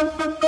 Thank you.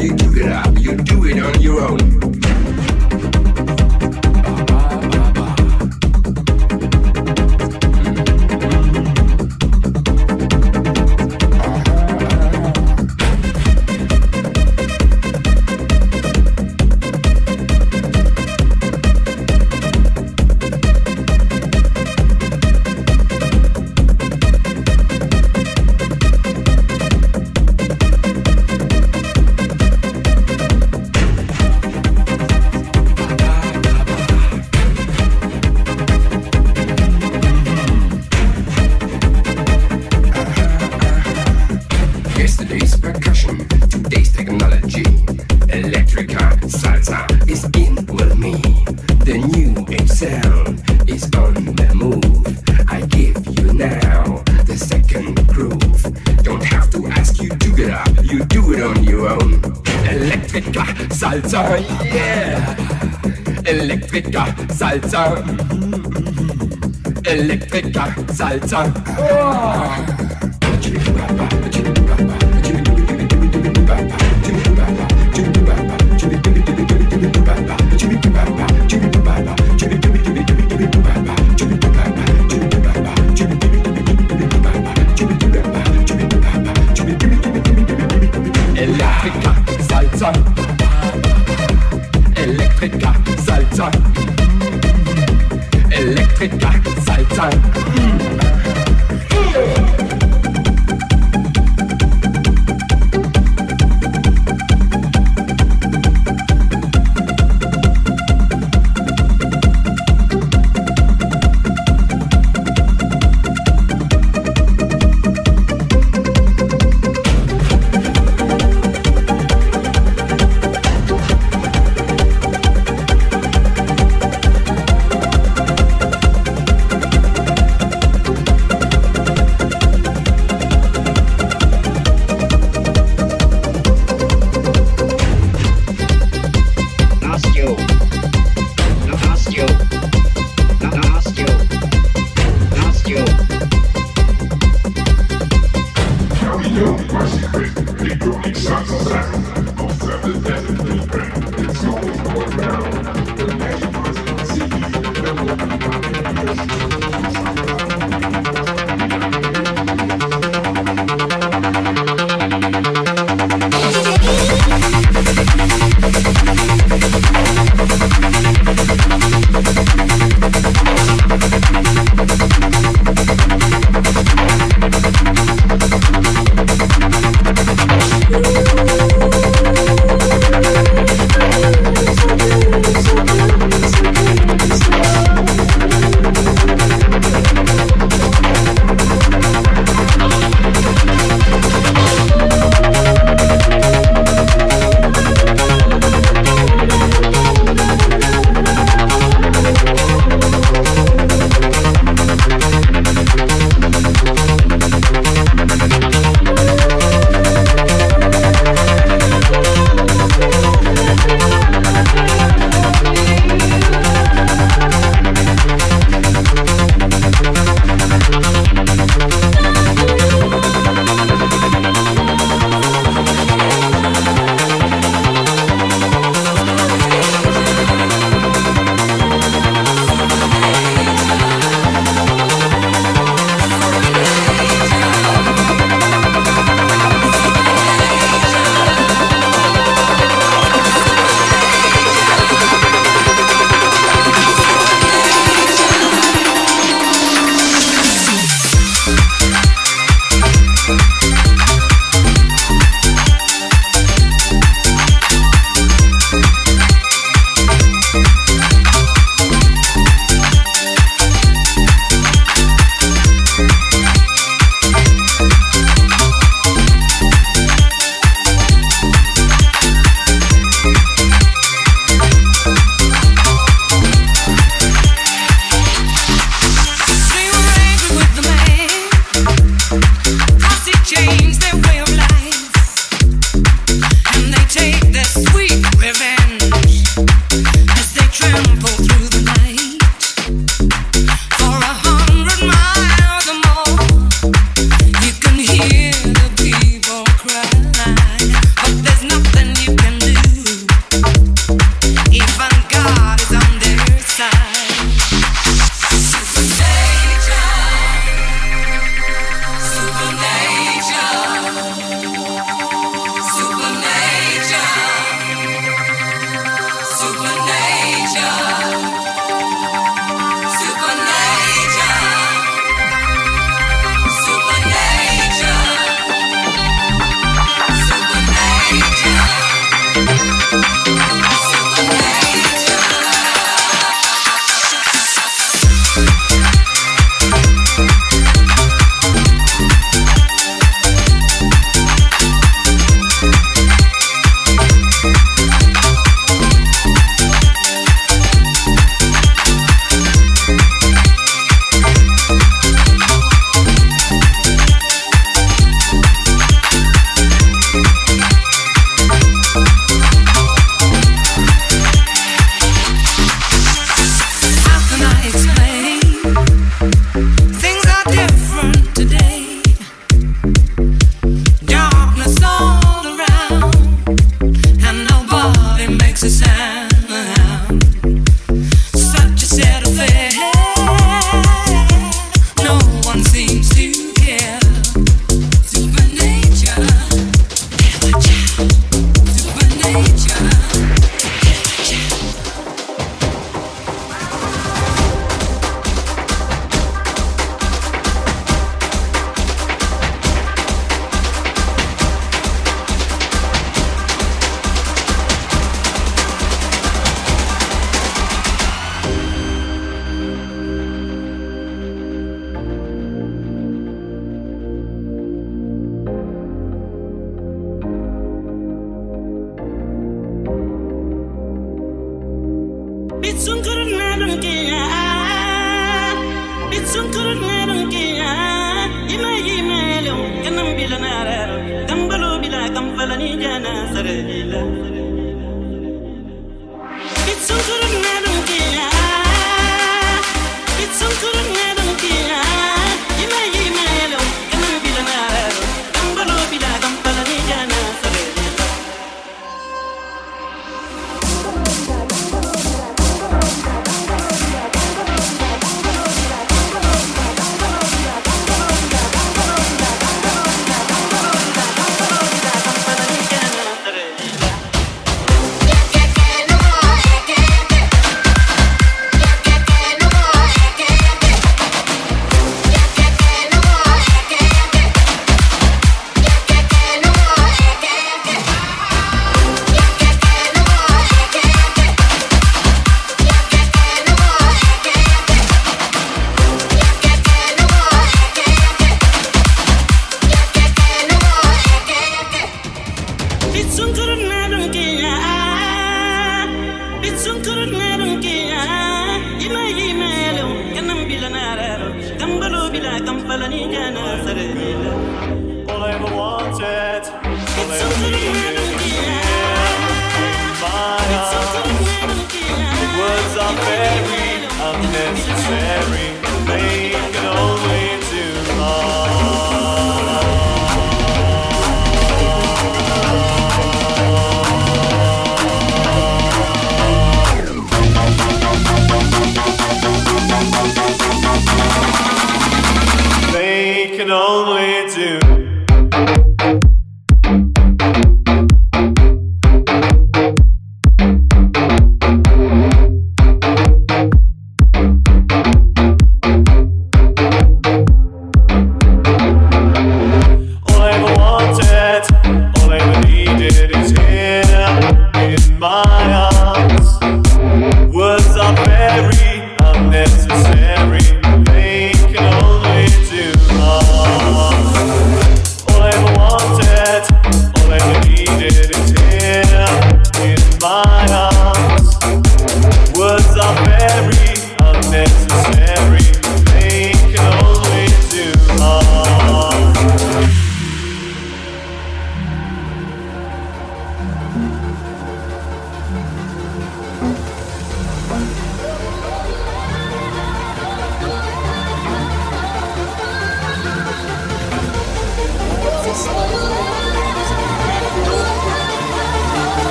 You. time.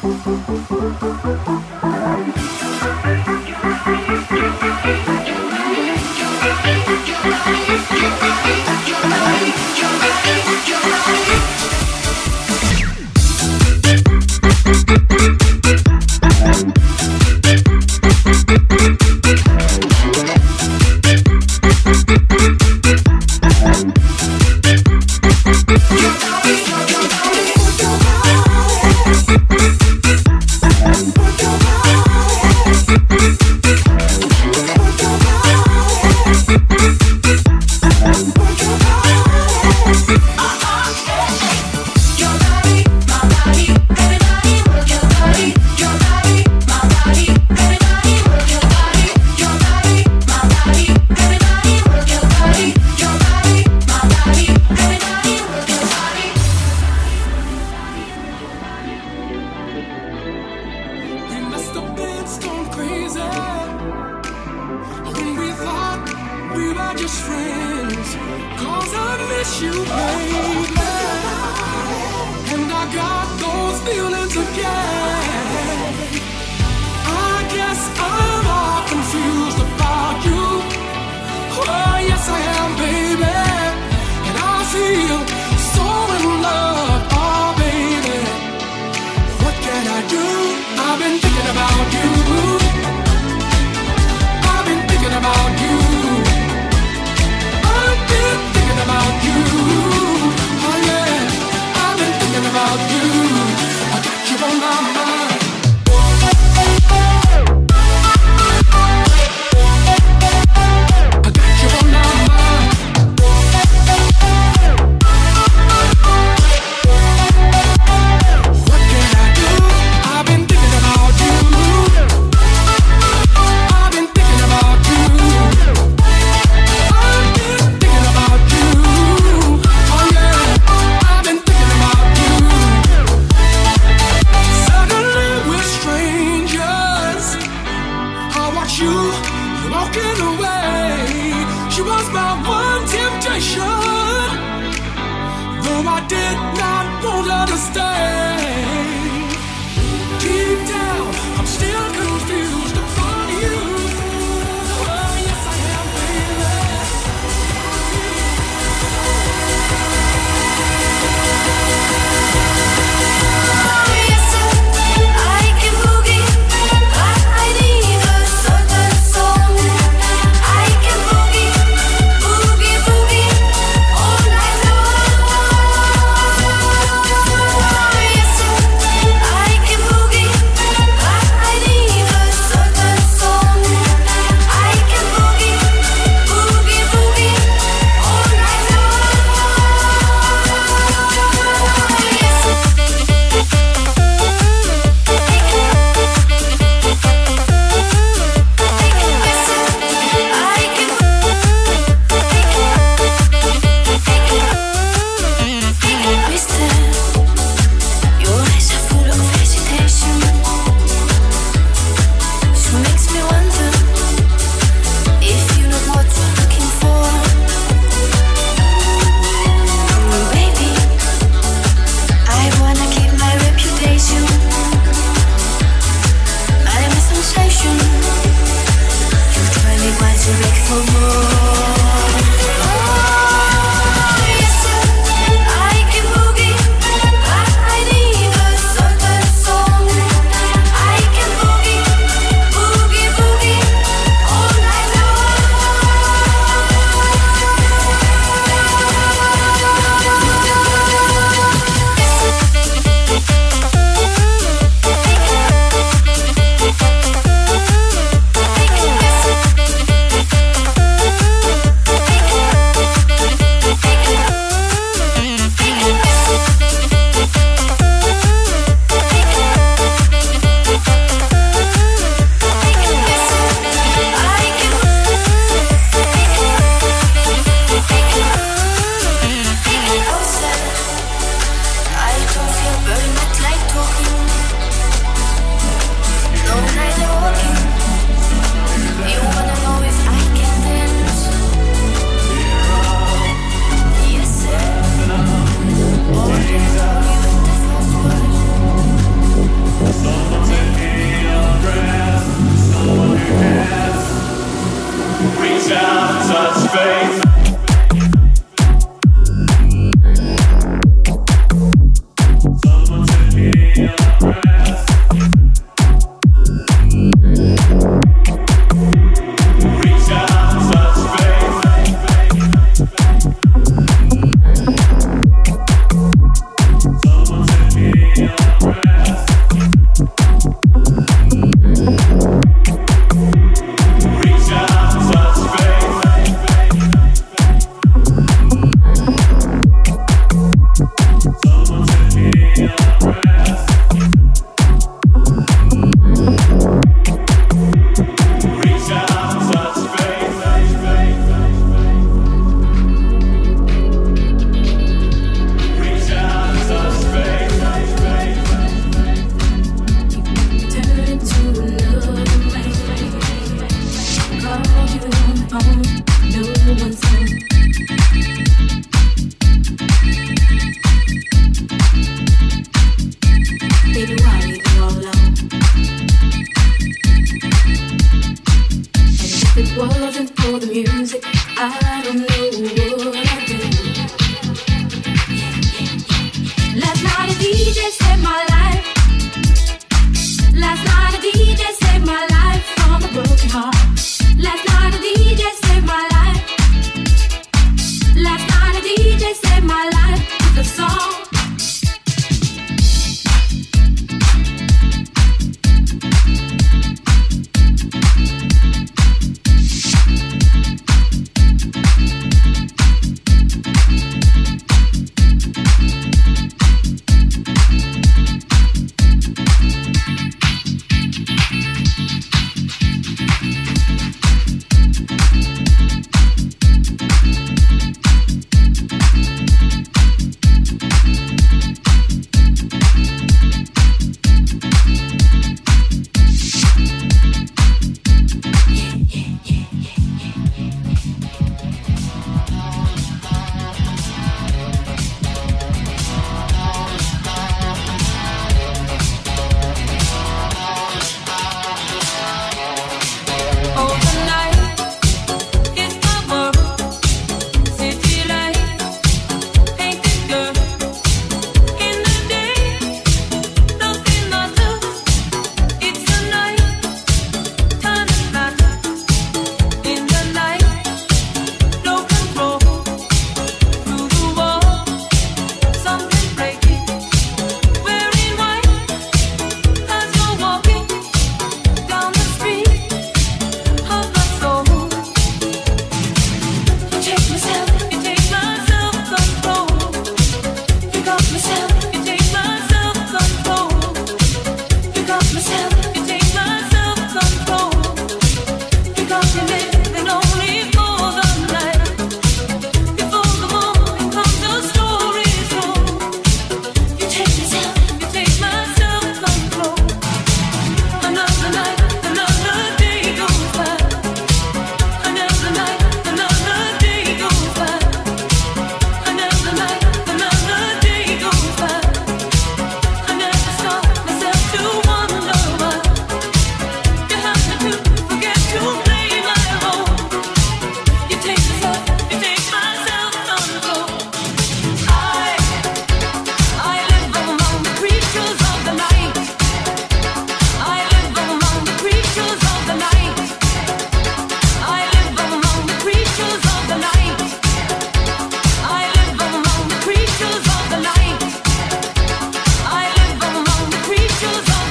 thank you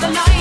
Tonight.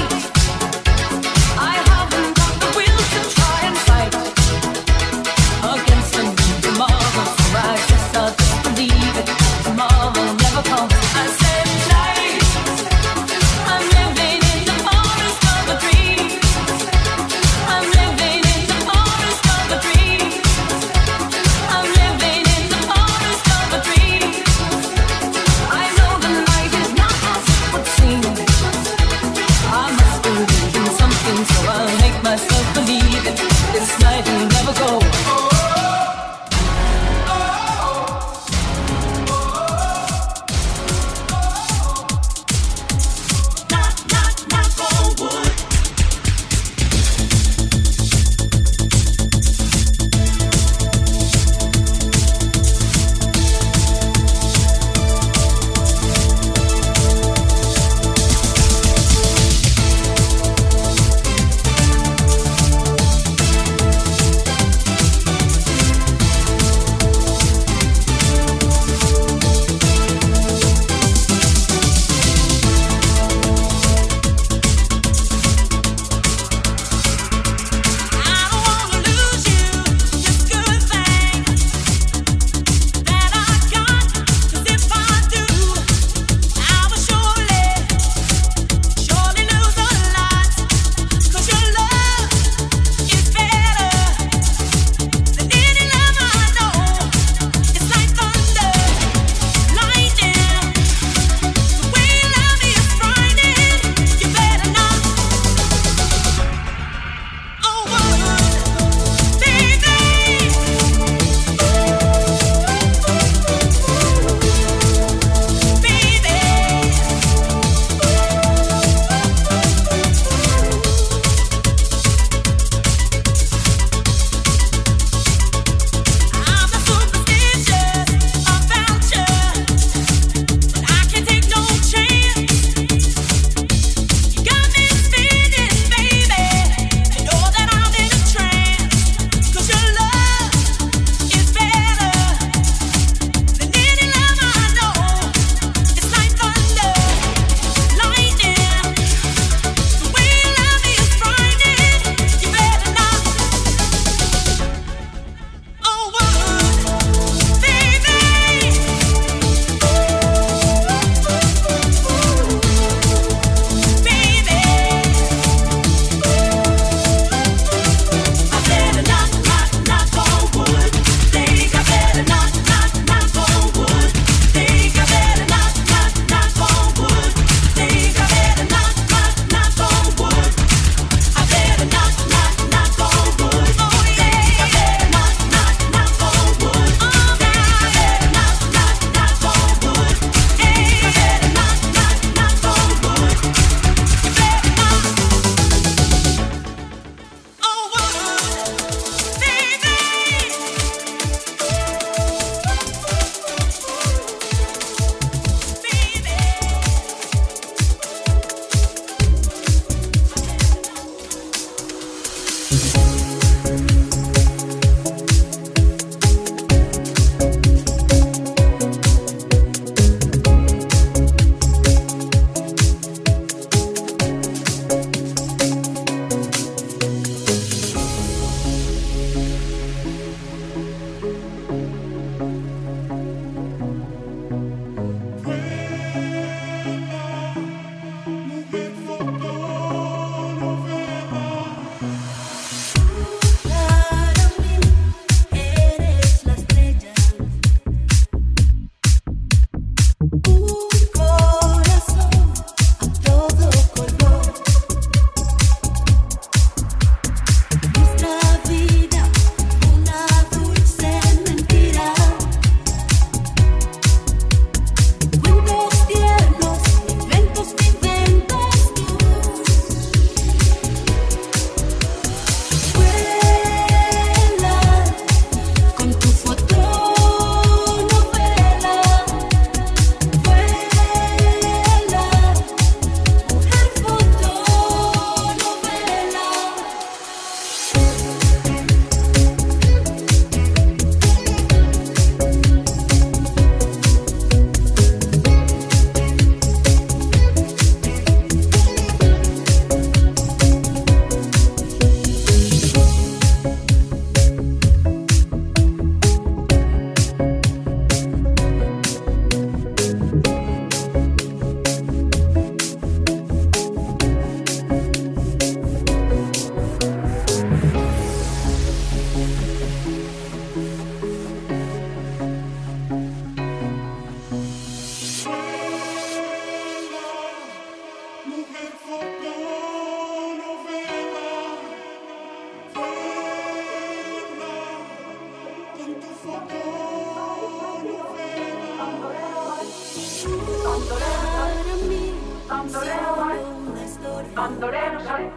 Pandorero soy,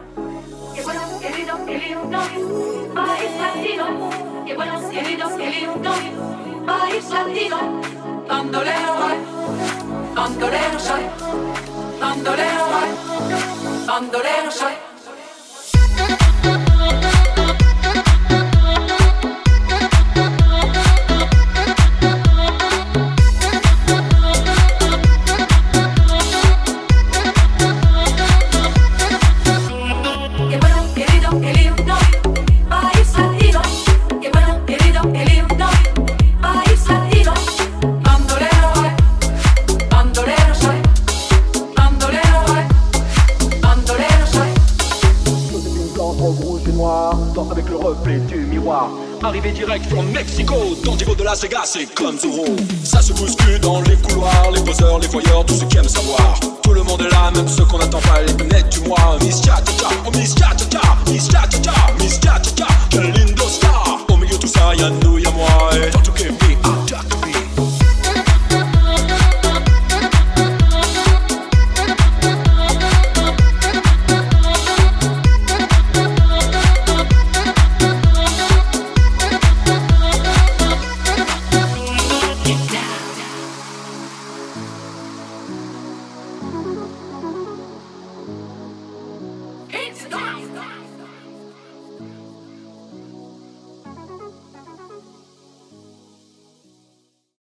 qué soy, pandorero soy. it comes home